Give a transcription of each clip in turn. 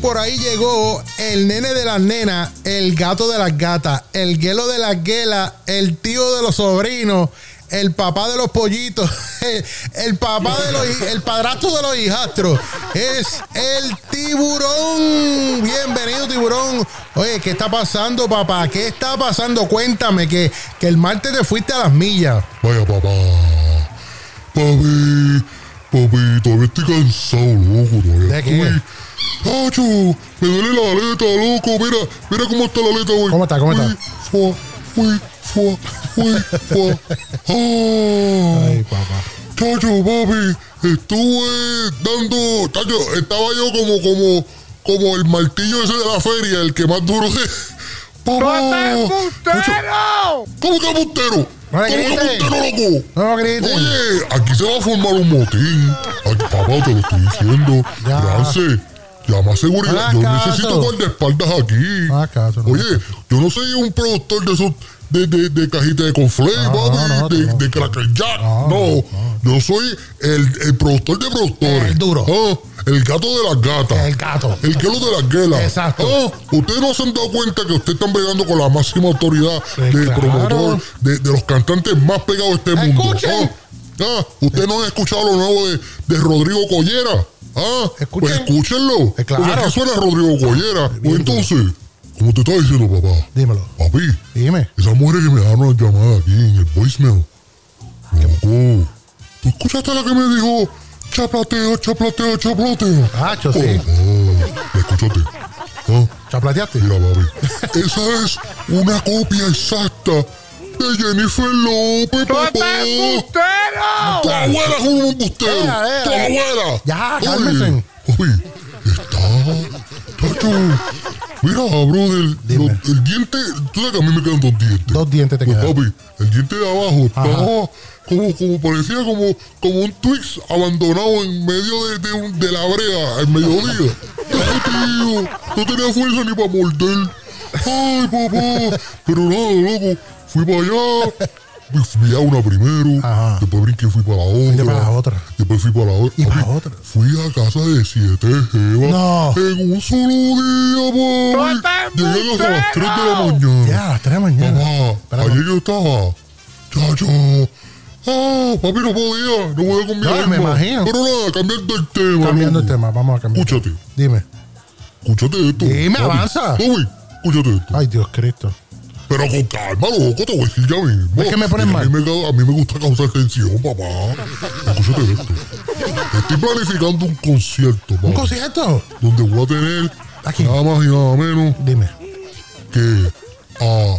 por ahí llegó el nene de las nenas, el gato de las gatas, el guelo de las guelas, el tío de los sobrinos, el papá de los pollitos, el, papá de los el padrastro de los hijastros. Es el tiburón. Bienvenido, tiburón. Oye, ¿qué está pasando, papá? ¿Qué está pasando? Cuéntame que, que el martes te fuiste a las millas. Vaya, papá. Papi, papi, todavía estoy cansado, loco. Todavía ¿De qué? Tacho, me duele la aleta, loco. Mira, mira cómo está la aleta, güey. ¿Cómo está? ¿Cómo está? Fua, fui, fua, fui, fua. Ah. Ay, papá. Chacho, papi, estuve dando. Chacho, estaba yo como, como, como el martillo ese de la feria, el que más duro es. Papá. Chacho, ¿Cómo que? No ¿Cómo que embustero, loco? No grites. Oye, aquí se va a formar un motín. Ay, papá, te lo estoy diciendo. Ya. Grance, llama a seguridad. No Yo hagas necesito guardaespaldas aquí. Caso, no Oye, yo no soy un productor de esos. De, de, de cajita de No, de, no. de Cracker Jack. No, No, yo soy el, el productor de productores. El duro. Ah, el gato de las gatas. El gato. El gelo de las guelas. Exacto. Ah, ustedes no se han dado cuenta que ustedes están pegando con la máxima autoridad Pues de claro. promotor, de, de los cantantes más pegados de este mundo. Ah, ah, ustedes no han escuchado lo nuevo de, de Rodrigo Collera. Ah, Escuchen. pues escúchenlo. Eh, claro. Porque aquí suena Rodrigo Collera. Bien, Pues entonces, como te estaba diciendo, papá, Dímelo. papi, Dime. esas mujeres que me dejaron una llamada aquí en el voicemail. Loco, ¿tú escuchaste la que me dijo chaplateo, chaplateo, chaplateo? Hacho, sí. Oh, escúchate. Ah, ¿Chaplateaste? mira, papi. Esa es una copia exacta de Jennifer López, papá. Tu abuela es un embustero. Tu abuela. Ya, cálmense. Oye, está. Tacho. Mira, brother. Dime. lo- el diente. Tú sabes que a mí me quedan dos dientes. Dos dientes te Pues, quedan. papi, el diente de abajo estaba como, como parecía como, como un Twix abandonado en medio de, de, un- de la brea al mediodía. Ay, tío, no tenía fuerza ni para morder. Ay, papá. Pero nada, loco, fui para allá. Fui- a una primero, Ajá. después brinqué fui para la otra. Para la otra. Después fui para la otra. Y para Papi, otra. Fui a casa de siete jevas. No. En un solo día, papi. Llegué hasta las 3 de la mañana. Ya, a las 3 de la mañana. Papá, Espérate. ayer yo estaba. Chacho. Ah, papi, no podía. No podía con mi No, me imagino. Pero nada, cambiando el tema. Cambiando el tema, vamos a cambiar. Escúchate. Dime. Escúchate esto. Dime, papi. avanza. Papi, escúchate esto. Ay, Dios Cristo. Pero con calma, loco, te voy a decir ya mismo. Es que me pones a mal. mí me, ca- a mí me gusta causar tensión, papá. Escúchate esto. Estoy planificando un concierto, ¿Un papá. concierto? Donde voy a tener Aquí. nada más y nada menos Dime. que a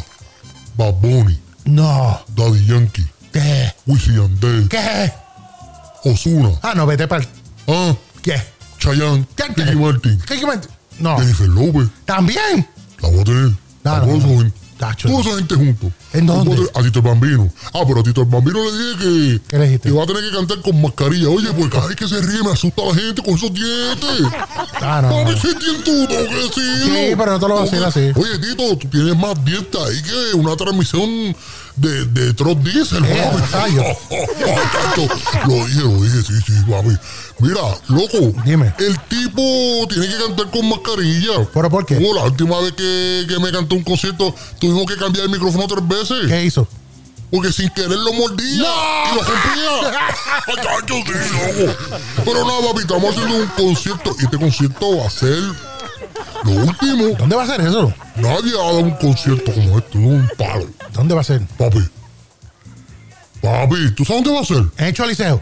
Bad Bunny, No. Daddy Yankee, ¿Qué? Wisin Yandel, ¿Qué? Ozuna, Ah, no, vete para ah, ¿Qué? Chayanne, ¿Qué? Ricky Martin. ¿Qué? me- No. Jennifer López. ¿También? La voy a tener. No, no, no. Esa gente. Tacho. Toda esa gente juntos. ¿En dónde? A Tito el Bambino. Ah, pero a Tito el Bambino le dije que, ¿Qué le dijiste? que va a tener que cantar con mascarilla. Oye, pues cada vez que se ríe me asusta a la gente con esos dientes. Ah, no. Tengo que decirlo. Sí, pero no te lo voy a decir así. Oye, Tito, tú tienes más dientes ahí que una transmisión de, de Trot Diesel, Eh, lo dije, lo dije, sí, sí. Mira, loco. Dime. El tipo tiene que cantar con mascarilla. ¿Pero por qué? Oh, la última vez que, que me cantó un concierto, tuvimos que cambiar el micrófono tres veces. ¿Qué hizo? Porque sin querer lo mordía y lo rompía. Sí, loco. Pero nada, papi, estamos haciendo un concierto y este concierto va a ser lo último. ¿Dónde va a ser eso? Nadie ha dado un concierto como este, es un palo. ¿Dónde va a ser? Papi. Papi, ¿tú sabes dónde va a ser? ¿En el Choliseo?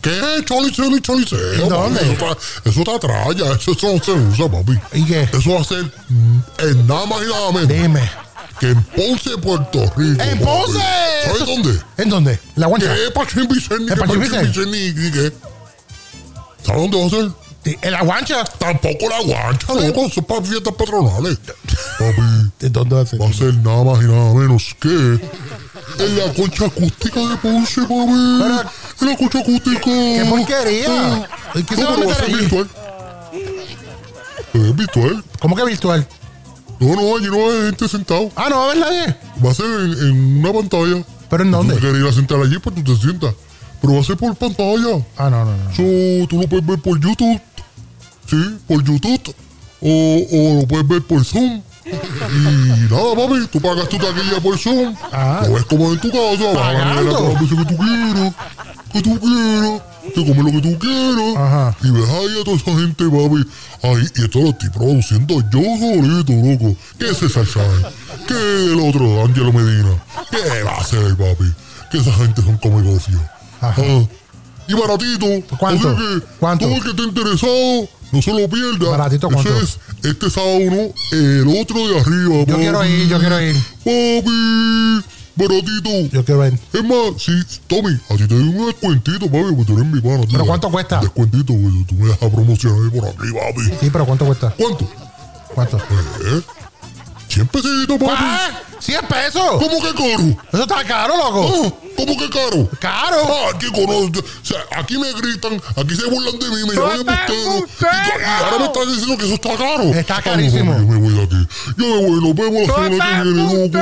¿Qué? Choliceo y choliceo. ¿En dónde? papi, Eso está, eso está atrás ya, eso, eso no se usa, papi. ¿Y qué? Eso va a ser en nada más y nada menos Dime. Que en Ponce, Puerto Rico. ¡En. Ponce! ¿Sabes Eso- dónde? ¿En dónde? ¿La guancha? ¿Qué Pachín Vicente? ¿En ¿Qué Pachín Pachín Vicente? ¿Sabes dónde va a ser? Sí, ¿En la guancha? Tampoco la guancha, loco. Eso es para fiestas patronales. Papi, ¿En dónde va a ser? va a ser nada más y nada menos que en la concha acústica de Ponce, papi. En la concha acústica. ¡Qué porquería! Ah. ¿Y qué se va a pero meter ser allí? virtual. Es virtual. ¿Cómo que virtual? No, no, allí no hay gente sentado. Ah, no va a haber nadie. Va a ser en, en una pantalla. ¿Pero en Si dónde? tú quieres ir a sentar allí, pues tú te sientas. Pero va a ser por pantalla. Ah, no, no, no. So, tú lo puedes ver por YouTube. Sí, por YouTube. o, o lo puedes ver por Zoom. Y nada, papi, tú pagas tu taquilla por Zoom. Ah. Lo ves como en tu casa, vas a todas las veces que tú quieras, que tú quieras, te comes lo que tú quieras. Ajá. Y ves ahí a toda esa gente, papi. Ahí, y esto lo estoy produciendo yo solito, loco. ¿Qué es César Sáenz? ¿Qué el otro, Angelo Medina? ¿Qué va a hacer, papi? Que esa gente son come gofio. Ajá. Ah. Y baratito. ¿Cuánto? Que ¿Cuánto? todo el que esté interesado, no se lo pierda. ¿Baratito Ese cuánto? es este sábado. El otro de arriba, Yo quiero ir, yo quiero ir. Papi, baratito. Yo quiero ir. Es más, sí, Tommy, a ti te doy un descuentito, papi, porque tú eres mi pana. tío. ¿Pero cuánto cuesta? Descuentito, porque tú me dejas promocionar por aquí, papi. Sí, pero ¿cuánto cuesta? ¿Cuánto? ¿Cuánto? ¿Eh? 100 pesitos, papi. ¡Ah! ¡100 pesos! ¿Cómo que caro? Eso está caro, loco. ¿Cómo que caro? ¡Caro! Ah, aquí conozco. O sea, aquí me gritan, aquí se burlan de mí, me llaman embustero. Y, y ahora me estás diciendo que eso está caro. Está Ay, carísimo. Yo me voy de aquí. Yo me voy, nos vemos la ¡Tú semana que viene, loco.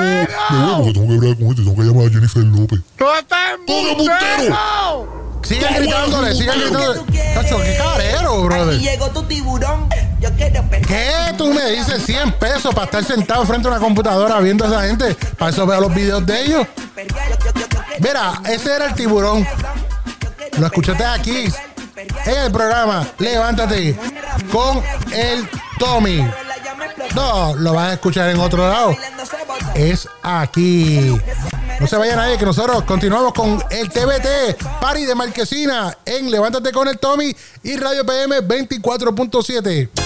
Me voy porque tengo que hablar con este, tengo que llamar a Jennifer López. ¡Tú estás ¡Todo embustero! Sigan Está gritándole, sigan gritándole. Tacho, qué carero, brother. Aquí llegó tu tiburón. Yo quiero pescar. ¿Qué? Tú me dices 100 pesos para estar sentado frente a una computadora viendo a esa gente. Para eso veo los videos de ellos. Mira, ese era el tiburón. Lo escuchaste aquí en el programa Levántate con el Tommy. No, lo vas a escuchar en otro lado. Es aquí. No se vaya nadie, que nosotros continuamos con el TBT Party de Marquesina en Levántate con el Tommy y Radio PM 24.7.